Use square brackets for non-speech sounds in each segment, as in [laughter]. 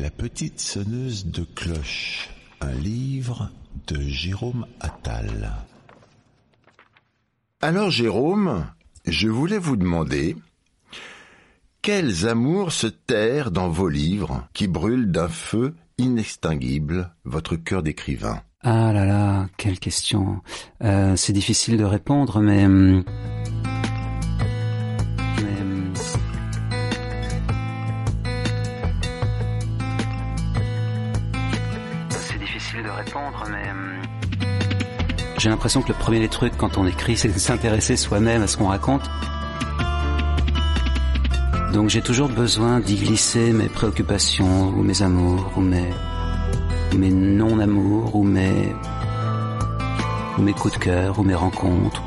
La petite sonneuse de cloche, un livre de Jérôme Attal. Alors Jérôme, je voulais vous demander quels amours se terrent dans vos livres qui brûlent d'un feu inextinguible votre cœur d'écrivain? Ah là là, quelle question. Euh, c'est difficile de répondre, mais... hum, mais, répondre, mais... hum, J'ai l'impression que le premier des trucs quand on écrit, c'est de s'intéresser soi-même à ce qu'on raconte. Donc j'ai toujours besoin d'y glisser mes préoccupations ou mes amours ou mes, non-amours ou mes, ou mes coups de cœur ou mes rencontres.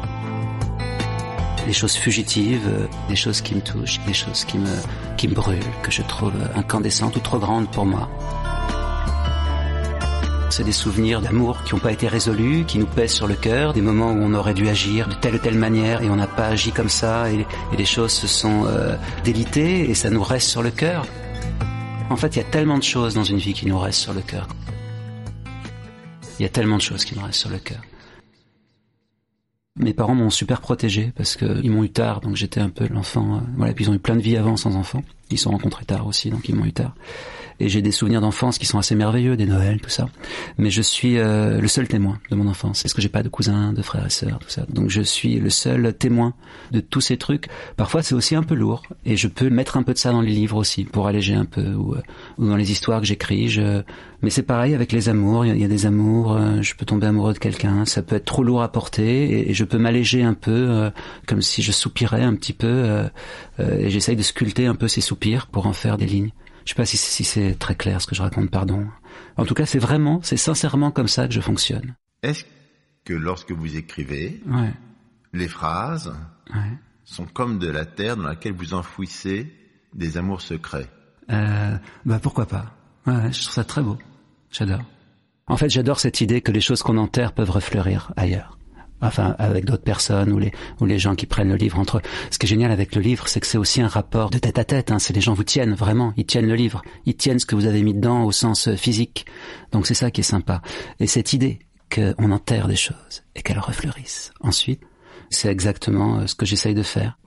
Les choses fugitives, des choses qui me touchent, des choses qui me, qui me brûlent, que je trouve incandescentes ou trop grandes pour moi. C'est des souvenirs d'amour qui n'ont pas été résolus, qui nous pèsent sur le cœur, des moments où on aurait dû agir de telle ou telle manière et on n'a pas agi comme ça et, les choses se sont euh, délitées et ça nous reste sur le cœur. En fait, il y a tellement de choses dans une vie qui nous restent sur le cœur. Il y a tellement de choses qui nous restent sur le cœur. Mes parents m'ont super protégé parce qu'ils m'ont eu tard, donc j'étais un peu l'enfant. euh, voilà, puis ils ont eu plein de vie avant sans enfants. Se sont rencontrés tard aussi, donc ils m'ont eu tard. Et j'ai des souvenirs d'enfance qui sont assez merveilleux, des Noëls, tout ça. Mais je suis euh, le seul témoin de mon enfance. Parce que j'ai pas de cousins, de frères et sœurs, tout ça? Donc je suis le seul témoin de tous ces trucs. Parfois c'est aussi un peu lourd. Et je peux mettre un peu de ça dans les livres aussi, pour alléger un peu. Ou, euh, dans les histoires que j'écris. Mais c'est pareil avec les amours. Il y a- des amours, euh, je peux tomber amoureux de quelqu'un. Ça peut être trop lourd à porter. Et, je peux m'alléger un peu, comme si je soupirais un petit peu. et j'essaye de sculpter un peu ces soupirs pour en faire des lignes. Je sais pas si, si c'est très clair ce que je raconte, pardon. En tout cas, c'est vraiment, c'est sincèrement comme ça que je fonctionne. Est-ce que lorsque vous écrivez, Ouais, les phrases ouais. sont comme de la terre dans laquelle vous enfouissez des amours secrets? Euh, bah pourquoi pas? Ouais, je trouve ça très beau. J'adore. En fait, j'adore cette idée que les choses qu'on enterre peuvent refleurir ailleurs. Enfin, avec d'autres personnes ou les ou les gens qui prennent le livre entre eux. Ce qui est génial avec le livre, c'est que c'est aussi un rapport de tête à tête. Hein. C'est les gens vous tiennent vraiment, ils tiennent le livre, ils tiennent ce que vous avez mis dedans au sens euh, physique. Donc c'est ça qui est sympa. Et cette idée qu'on enterre des choses et qu'elles refleurissent ensuite, c'est exactement euh, ce que j'essaye de faire.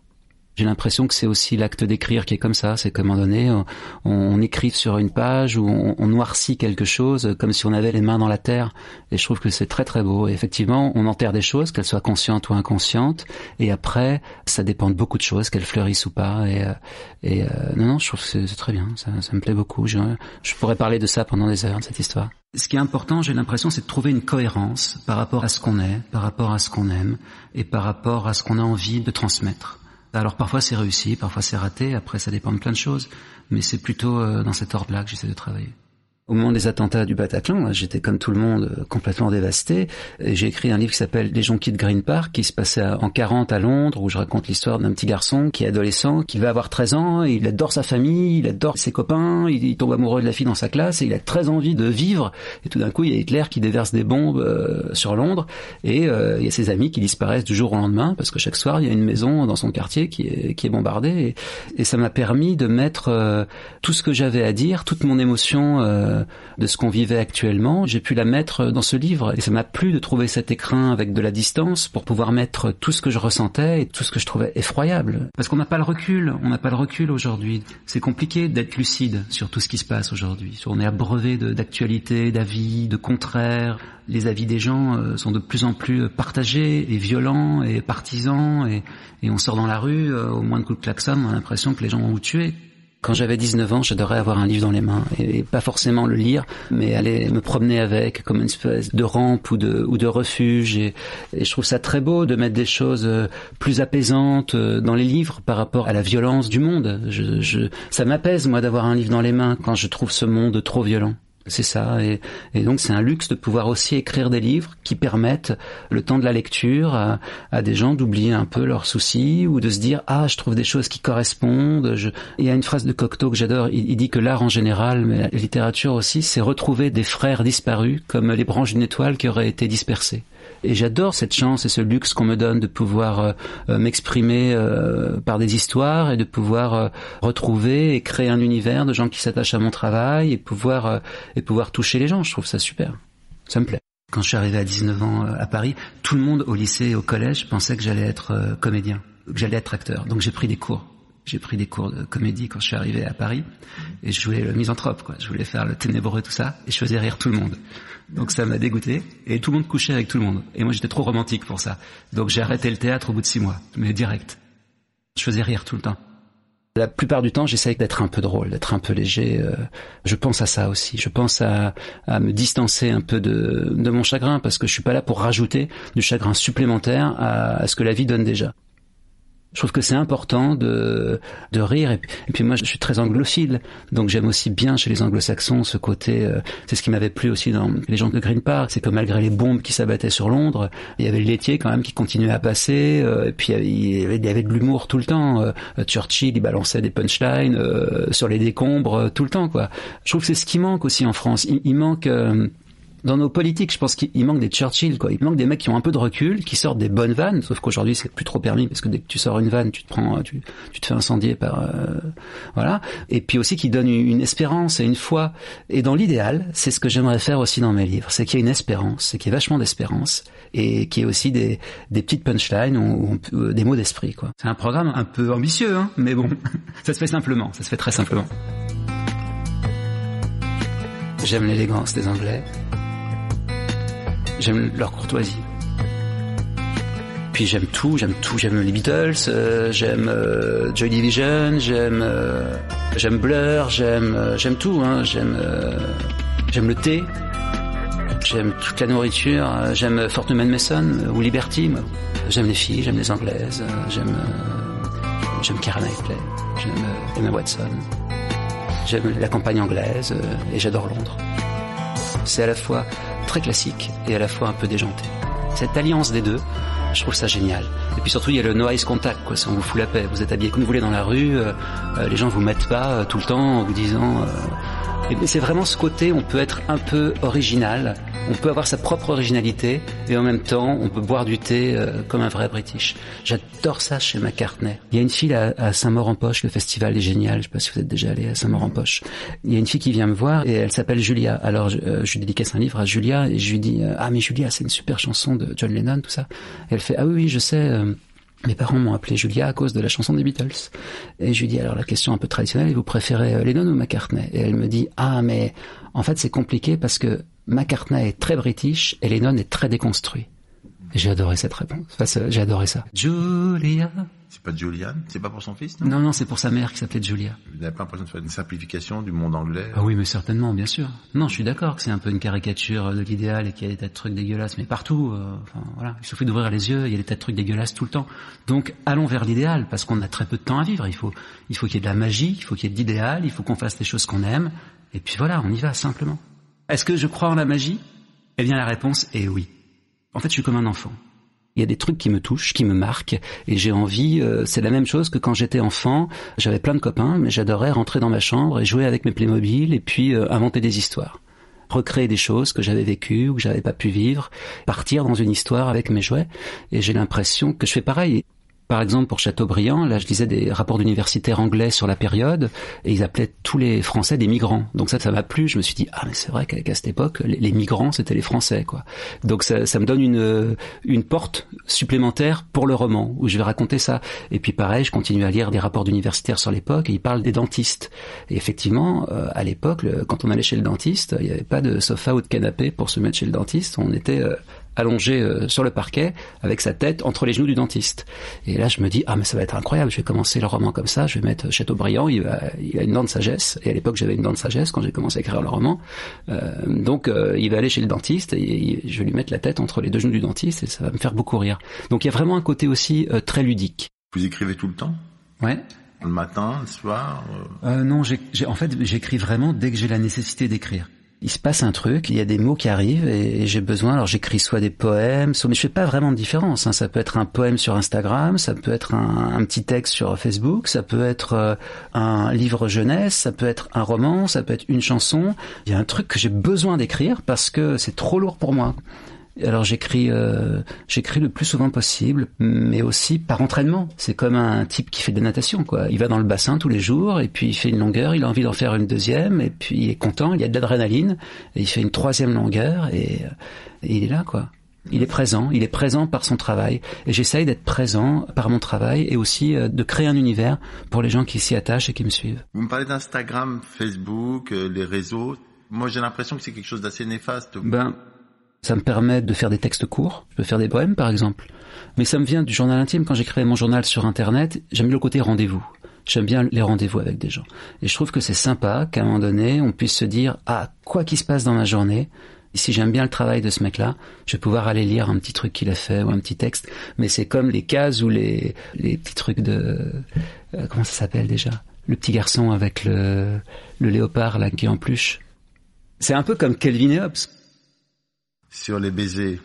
J'ai l'impression que c'est aussi l'acte d'écrire qui est comme ça. C'est qu'à un moment donné, on, on écrit sur une page ou on, noircit quelque chose comme si on avait les mains dans la terre. Et je trouve que c'est très très beau. Et effectivement, on enterre des choses, qu'elles soient conscientes ou inconscientes. Et après, ça dépend de beaucoup de choses, qu'elles fleurissent ou pas. Et, euh, euh, non, non, je trouve que c'est très bien. Ça, ça me plaît beaucoup. Je, je pourrais parler de ça pendant des heures, de cette histoire. Ce qui est important, j'ai l'impression, c'est de trouver une cohérence par rapport à ce qu'on est, par rapport à ce qu'on aime et par rapport à ce qu'on a envie de transmettre. Alors parfois c'est réussi, parfois c'est raté, après ça dépend de plein de choses, mais c'est plutôt euh, dans cet ordre-là que j'essaie de travailler. Au moment des attentats du Bataclan, j'étais comme tout le monde euh, complètement dévasté. J'ai écrit un livre qui s'appelle Les gens quittent Green Park, qui se passait en 40 à Londres, où je raconte l'histoire d'un petit garçon qui est adolescent, qui va avoir 13 ans, il adore sa famille, il adore ses copains, il, tombe amoureux de la fille dans sa classe, et il a très envie de vivre. Et tout d'un coup, il y a Hitler qui déverse des bombes euh, sur Londres, et euh, il y a ses amis qui disparaissent du jour au lendemain, parce que chaque soir, il y a une maison dans son quartier qui est, bombardée. Et, ça m'a permis de mettre tout ce que j'avais à dire, toute mon émotion euh, de ce qu'on vivait actuellement, j'ai pu la mettre dans ce livre. Et ça m'a plu de trouver cet écrin avec de la distance pour pouvoir mettre tout ce que je ressentais et tout ce que je trouvais effroyable. Parce qu'on n'a pas le recul, on n'a pas le recul aujourd'hui. C'est compliqué d'être lucide sur tout ce qui se passe aujourd'hui. On est abreuvé d'actualités, d'avis, de contraires. Les avis des gens euh, sont de plus en plus partagés et violents et partisans et, et on sort dans la rue, euh, au moins de coups de klaxon, on a l'impression que les gens vont vous tuer. Quand j'avais 19 ans, j'adorais avoir un livre dans les mains et pas forcément le lire, mais aller me promener avec comme une espèce de rampe ou de, ou de refuge. Et, je trouve ça très beau de mettre des choses euh, plus apaisantes euh, dans les livres par rapport à la violence du monde. Je, je, ça m'apaise, moi, d'avoir un livre dans les mains quand je trouve ce monde trop violent. C'est ça, et, donc c'est un luxe de pouvoir aussi écrire des livres qui permettent le temps de la lecture à, des gens d'oublier un peu leurs soucis ou de se dire ah je trouve des choses qui correspondent. Je... Il y a une phrase de Cocteau que j'adore. Il, dit que l'art en général, mais la littérature aussi, c'est retrouver des frères disparus comme les branches d'une étoile qui auraient été dispersées. Et j'adore cette chance et ce luxe qu'on me donne de pouvoir euh, euh, m'exprimer euh, par des histoires et de pouvoir retrouver et créer un univers de gens qui s'attachent à mon travail et pouvoir et pouvoir toucher les gens. Je trouve ça super. Ça me plaît. Quand je suis arrivé à 19 ans à Paris, tout le monde au lycée et au collège pensait que j'allais être comédien, que j'allais être acteur. Donc j'ai pris des cours. J'ai pris des cours de comédie quand je suis arrivé à Paris et je voulais le misanthrope, quoi. Je voulais faire le ténébreux, tout ça, et je faisais rire tout le monde. Donc ça m'a dégoûté et tout le monde couchait avec tout le monde. Et moi j'étais trop romantique pour ça. Donc j'ai arrêté le théâtre au bout de six mois, mais direct. Je faisais rire tout le temps. La plupart du temps, j'essaye d'être un peu drôle, d'être un peu léger. Euh, je pense à ça aussi. Je pense à, me distancer un peu de, de, mon chagrin parce que je suis pas là pour rajouter du chagrin supplémentaire à ce que la vie donne déjà. Je trouve que c'est important de, de rire. Et puis, moi, je suis très anglophile, donc j'aime aussi bien chez les anglo-saxons ce côté. Euh, c'est ce qui m'avait plu aussi dans les gens de Green Park, c'est que malgré les bombes qui s'abattaient sur Londres, il y avait le laitier quand même qui continuait à passer. Euh, et puis il y avait, il y avait de l'humour tout le temps. Euh, Churchill, il balançait des punchlines sur les décombres tout le temps, quoi. Je trouve que c'est ce qui manque aussi en France. Il, il manque dans nos politiques, je pense qu'il manque des Churchill, quoi. Il manque des mecs qui ont un peu de recul, qui sortent des bonnes vannes, sauf qu'aujourd'hui c'est plus trop permis parce que dès que tu sors une vanne, tu te prends, tu, tu te fais incendier par, euh, voilà. Et puis aussi qui donne une espérance et une foi. Et dans l'idéal, c'est ce que j'aimerais faire aussi dans mes livres, c'est qu'il y ait une espérance, c'est qu'il y ait vachement d'espérance et qu'il y ait aussi des, petites punchlines ou, ou des mots d'esprit, quoi. C'est un programme un peu ambitieux, hein, mais bon, [laughs] ça se fait simplement, ça se fait très simplement. J'aime l'élégance des Anglais. J'aime leur courtoisie. Puis j'aime tout, j'aime tout, j'aime les Beatles, euh, j'aime euh, Joy Division, j'aime euh, j'aime Blur, j'aime j'aime tout, hein, j'aime j'aime le thé, j'aime toute la nourriture, j'aime Fortnum Mason ou Liberty, j'aime les filles, j'aime les anglaises, j'aime j'aime Karen Knightley, j'aime Emma Watson, j'aime la campagne anglaise et j'adore Londres. C'est à la fois très classique et à la fois un peu déjanté. Cette alliance des deux, je trouve ça génial. Et puis surtout, il y a le noise contact, quoi. Si on vous fout la paix, vous êtes habillé comme vous voulez dans la rue, euh, euh, les gens vous mettent pas euh, tout le temps en vous disant. Euh, et c'est vraiment ce côté, on peut être un peu original, on peut avoir sa propre originalité, et en même temps, on peut boire du thé euh, comme un vrai British. J'adore ça chez McCartney. Il y a une fille à, Saint-Maur-en-Poche, le festival est génial, je sais pas si vous êtes déjà allé à Saint-Maur-en-Poche. Il y a une fille qui vient me voir, et elle s'appelle Julia. Alors, je, euh, je dédicace un livre à Julia, et je lui dis, ah mais Julia, c'est une super chanson de John Lennon, tout ça. Elle fait, ah oui, oui, je sais... Mes parents m'ont appelé Julia à cause de la chanson des Beatles. Et je lui dis alors la question un peu traditionnelle, vous préférez euh, Lennon ou McCartney? Et elle me dit ah mais en fait c'est compliqué parce que McCartney est très british et Lennon est très déconstruit. J'ai adoré cette réponse. Enfin, j'ai adoré ça. Julia. C'est pas Julian C'est pas pour son fils Non, non, non c'est pour sa mère qui s'appelait Julia. Vous n'avez pas l'impression de faire une simplification du monde anglais? Ah oui, mais certainement, bien sûr. Non, je suis d'accord que c'est un peu une caricature de l'idéal et qu'il y a des tas de trucs dégueulasses, mais partout. Euh, enfin, voilà, il suffit d'ouvrir les yeux, il y a des tas de trucs dégueulasses tout le temps. Donc, allons vers l'idéal parce qu'on a très peu de temps à vivre. Il faut, il faut qu'il y ait de la magie, il faut qu'il y ait de l'idéal, il faut qu'on fasse les choses qu'on aime. Et puis voilà, on y va simplement. Est-ce que je crois en la magie? Eh bien, la réponse est oui. En fait, je suis comme un enfant. Il y a des trucs qui me touchent, qui me marquent, et j'ai envie. Euh, c'est la même chose que quand j'étais enfant. J'avais plein de copains, mais j'adorais rentrer dans ma chambre et jouer avec mes Playmobil et puis euh, inventer des histoires, recréer des choses que j'avais vécues ou que j'avais pas pu vivre, partir dans une histoire avec mes jouets. Et j'ai l'impression que je fais pareil. Par exemple, pour Chateaubriand, là, je lisais des rapports d'universitaires anglais sur la période, et ils appelaient tous les Français des migrants. Donc ça, ça m'a plu. Je me suis dit, ah, mais c'est vrai qu'à cette époque, les, migrants, c'était les Français, quoi. Donc ça, ça me donne une, une porte supplémentaire pour le roman, où je vais raconter ça. Et puis pareil, je continue à lire des rapports d'universitaires sur l'époque, et ils parlent des dentistes. Et effectivement, euh, à l'époque, quand on allait chez le dentiste, il n'y avait pas de sofa ou de canapé pour se mettre chez le dentiste. On était... Euh, allongé euh, sur le parquet avec sa tête entre les genoux du dentiste. Et là, je me dis, ah mais ça va être incroyable, je vais commencer le roman comme ça, je vais mettre Chateaubriand, il, va, il a une dent de sagesse, et à l'époque j'avais une dent de sagesse quand j'ai commencé à écrire le roman. Euh, donc euh, il va aller chez le dentiste et, je vais lui mettre la tête entre les deux genoux du dentiste et ça va me faire beaucoup rire. Donc il y a vraiment un côté aussi très ludique. Vous écrivez tout le temps? Ouais. Le matin, le soir Non, j'ai, en fait j'écris vraiment dès que j'ai la nécessité d'écrire il se passe un truc, il y a des mots qui arrivent et, j'ai besoin. Alors j'écris soit des poèmes, mais je fais pas vraiment de différence. Hein. Ça peut être un poème sur Instagram, ça peut être un, petit texte sur Facebook, ça peut être euh, un livre jeunesse, ça peut être un roman, ça peut être une chanson. Il y a un truc que j'ai besoin d'écrire parce que c'est trop lourd pour moi. Alors j'écris, euh, j'écris le plus souvent possible, mais aussi par entraînement. C'est comme un type qui fait de la natation, quoi. Il va dans le bassin tous les jours et puis il fait une longueur, il a envie d'en faire une deuxième et puis il est content, il y a de l'adrénaline et il fait une troisième longueur et, euh, il est là, quoi. Il est présent, il est présent par son travail et j'essaye d'être présent par mon travail et aussi euh, de créer un univers pour les gens qui s'y attachent et qui me suivent. Vous me parlez d'Instagram, Facebook, les réseaux. Moi, j'ai l'impression que c'est quelque chose d'assez néfaste. Ben, ça me permet de faire des textes courts. Je peux faire des poèmes, par exemple. Mais ça me vient du journal intime. Quand j'écrivais mon journal sur Internet, j'aime le côté rendez-vous. J'aime bien les rendez-vous avec des gens. Et je trouve que c'est sympa qu'à un moment donné, on puisse se dire, ah, quoi qu'il se passe dans ma journée, si j'aime bien le travail de ce mec-là, je vais pouvoir aller lire un petit truc qu'il a fait ou un petit texte. Mais c'est comme les cases ou les, les petits trucs de... Euh, comment ça s'appelle déjà? Le petit garçon avec le, le léopard là qui est en pluche. C'est un peu comme Kelvin et Hobbes sur les baisers.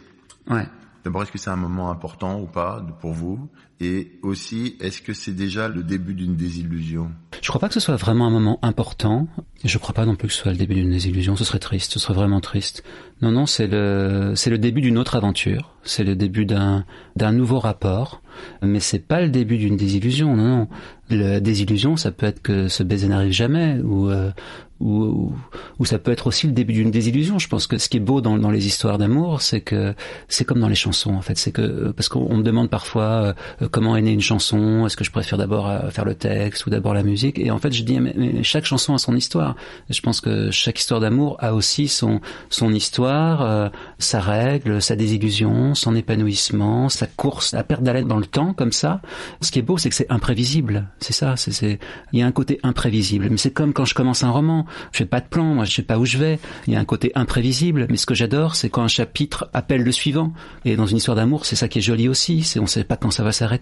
Ouais. D'abord, est-ce que c'est un moment important ou pas pour vous Et aussi, est-ce que c'est déjà le début d'une désillusion? Je crois pas que ce soit vraiment un moment important. Je crois pas non plus que ce soit le début d'une désillusion. Ce serait triste. Ce serait vraiment triste. Non, non, c'est le, c'est le début d'une autre aventure. C'est le début d'un, d'un nouveau rapport. Mais c'est pas le début d'une désillusion. Non, non. La désillusion, ça peut être que ce baiser n'arrive jamais ou, euh, ou, ou, ça peut être aussi le début d'une désillusion. Je pense que ce qui est beau dans, dans les histoires d'amour, c'est que c'est comme dans les chansons en fait. C'est que parce qu'on me demande parfois euh, comment est née une chanson, est-ce que je préfère d'abord euh, faire le texte ou d'abord la musique Et en fait, je dis mais, chaque chanson a son histoire. Je pense que chaque histoire d'amour a aussi son son histoire, euh, sa règle, sa désillusion, son épanouissement, sa course, la perte d'haleine dans le temps comme ça. Ce qui est beau, c'est que c'est imprévisible. C'est ça. C'est il y a un côté imprévisible. Mais c'est comme quand je commence un roman je fais pas de plan, moi je sais pas où je vais. Il y a un côté imprévisible, mais ce que j'adore, c'est quand un chapitre appelle le suivant. Et dans une histoire d'amour, c'est ça qui est joli aussi, c'est on sait pas quand ça va s'arrêter.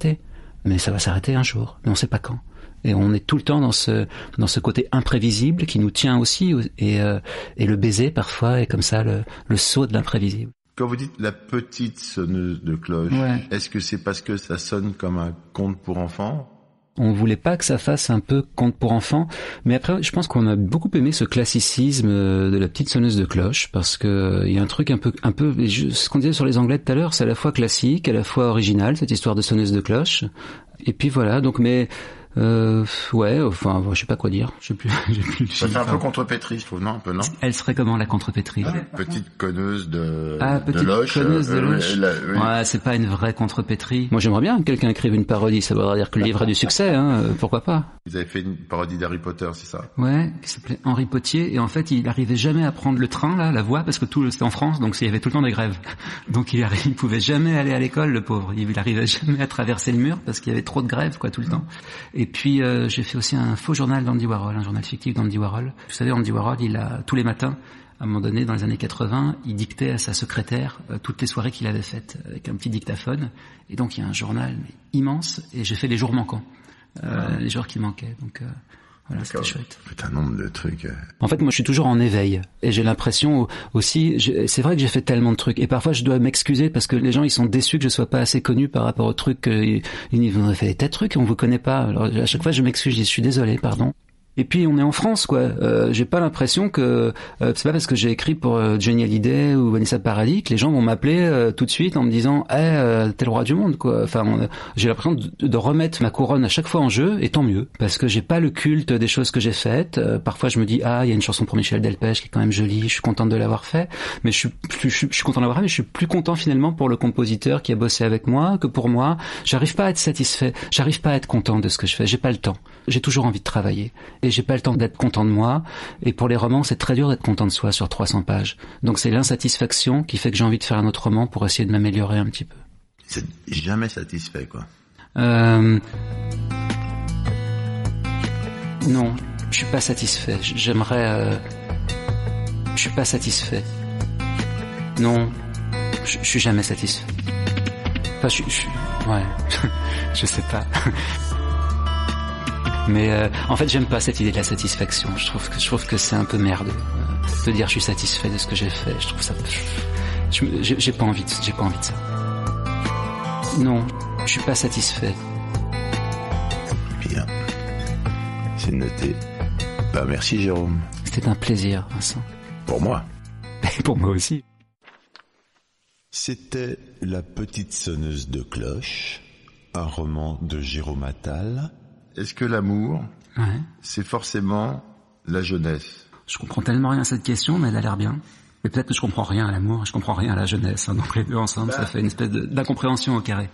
Mais ça va s'arrêter un jour, mais on sait pas quand. Et on est tout le temps dans ce dans ce côté imprévisible qui nous tient aussi et euh, et le baiser parfois est comme ça le, le saut de l'imprévisible. Quand vous dites la petite sonneuse de cloche, est-ce que c'est parce que ça sonne comme un conte pour enfants? On voulait pas que ça fasse un peu conte pour enfants, mais après, je pense qu'on a beaucoup aimé ce classicisme euh, de la petite sonneuse de cloche parce que euh, il y a un truc un peu, un peu, ce qu'on disait sur les Anglais tout à l'heure, c'est à la fois classique, à la fois original cette histoire de sonneuse de cloche. Et puis voilà, donc mais euh, ouais, enfin, je sais pas quoi dire. Je sais plus. [laughs] plus ça fait un peu contrepétrie, je trouve, non, un peu, non? Elle serait comment la contrepétrie ah, Petite conneuse de, ah, petite de loche. Conneuse de euh, loche. Ouais, c'est pas une vraie contrepétrie. Moi, j'aimerais bien que quelqu'un écrive une parodie. Ça voudrait dire que le livre a du succès, hein. Euh, pourquoi pas? Vous avez fait une parodie d'Harry Potter, c'est ça? Ouais, qui s'appelait Henri Potier, et en fait, il arrivait jamais à prendre le train, là, la voie, parce que tout c'était en France, donc il y avait tout le temps des grèves. [laughs] Donc il, arrive, il pouvait jamais aller à l'école, le pauvre. Il arrivait jamais à traverser le mur parce qu'il y avait trop de grèves, quoi, tout le temps. Et puis euh, j'ai fait aussi un faux journal d'Andy Warhol, un journal fictif d'Andy Warhol. Vous savez, Andy Warhol, il a tous les matins, à un moment donné, dans les années 80, il dictait à sa secrétaire euh, toutes les soirées qu'il avait faites avec un petit dictaphone. Et donc il y a un journal immense, et j'ai fait les jours manquants, euh, les jours qui manquaient. Donc euh, voilà, c'était chouette. un nombre de trucs. Euh. En fait, moi, je suis toujours en éveil, et j'ai l'impression aussi. C'est vrai que j'ai fait tellement de trucs, et parfois, je dois m'excuser parce que les gens, ils sont déçus que je sois pas assez connu par rapport aux trucs. Ils, ils ont fait des tas de trucs, on vous connaît pas. Alors à chaque fois, je m'excuse, je suis désolé, pardon. Et puis on est en France, quoi. Euh, j'ai pas l'impression que euh, c'est pas parce que j'ai écrit pour euh, Johnny Hallyday ou Vanessa Paradis que les gens vont m'appeler euh, tout de suite en me disant "Eh, hey, t'es le roi du monde", quoi. Enfin, j'ai l'impression de, de, remettre ma couronne à chaque fois en jeu, et tant mieux, parce que j'ai pas le culte des choses que j'ai faites. parfois, je me dis "Ah, il y a une chanson pour Michel Delpech qui est quand même jolie, je suis contente de l'avoir fait", mais je suis, je, je, je suis content de fait, mais je suis plus content finalement pour le compositeur qui a bossé avec moi que pour moi. J'arrive pas à être satisfait, j'arrive pas à être content de ce que je fais, j'ai pas le temps. J'ai toujours envie de travailler. J'ai pas le temps d'être content de moi. Et pour les romans, c'est très dur d'être content de soi sur 300 pages. Donc c'est l'insatisfaction qui fait que j'ai envie de faire un autre roman pour essayer de m'améliorer un petit peu. C'est jamais satisfait, quoi. Euh... Non, je suis pas satisfait. J'aimerais. Euh... Je suis pas satisfait. Non, je, suis jamais satisfait. Enfin, je, je ouais, [laughs] je sais pas. Mais euh, en fait, j'aime pas cette idée de la satisfaction. Je trouve que je trouve que c'est un peu merde euh, de dire je suis satisfait de ce que j'ai fait. Je trouve ça. J'ai pas envie. J'ai pas envie de ça. Non, je suis pas satisfait. Bien, c'est noté. Bah merci Jérôme. C'était un plaisir, Vincent. Pour moi. Et [laughs] pour moi aussi. C'était La petite sonneuse de cloche, un roman de Jérôme Attal. Est-ce que l'amour, Ouais. c'est forcément la jeunesse? Je comprends tellement rien à cette question, mais elle a l'air bien. Mais peut-être que je comprends rien à l'amour, je comprends rien à la jeunesse. hein. Donc les deux ensemble, ça fait une espèce d'incompréhension au carré.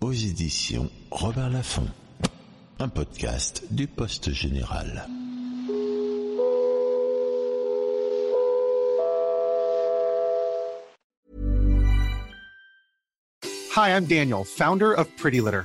Aux éditions Robert Laffont. Un podcast du Poste Général. Hi, I'm Daniel, founder of Pretty Litter.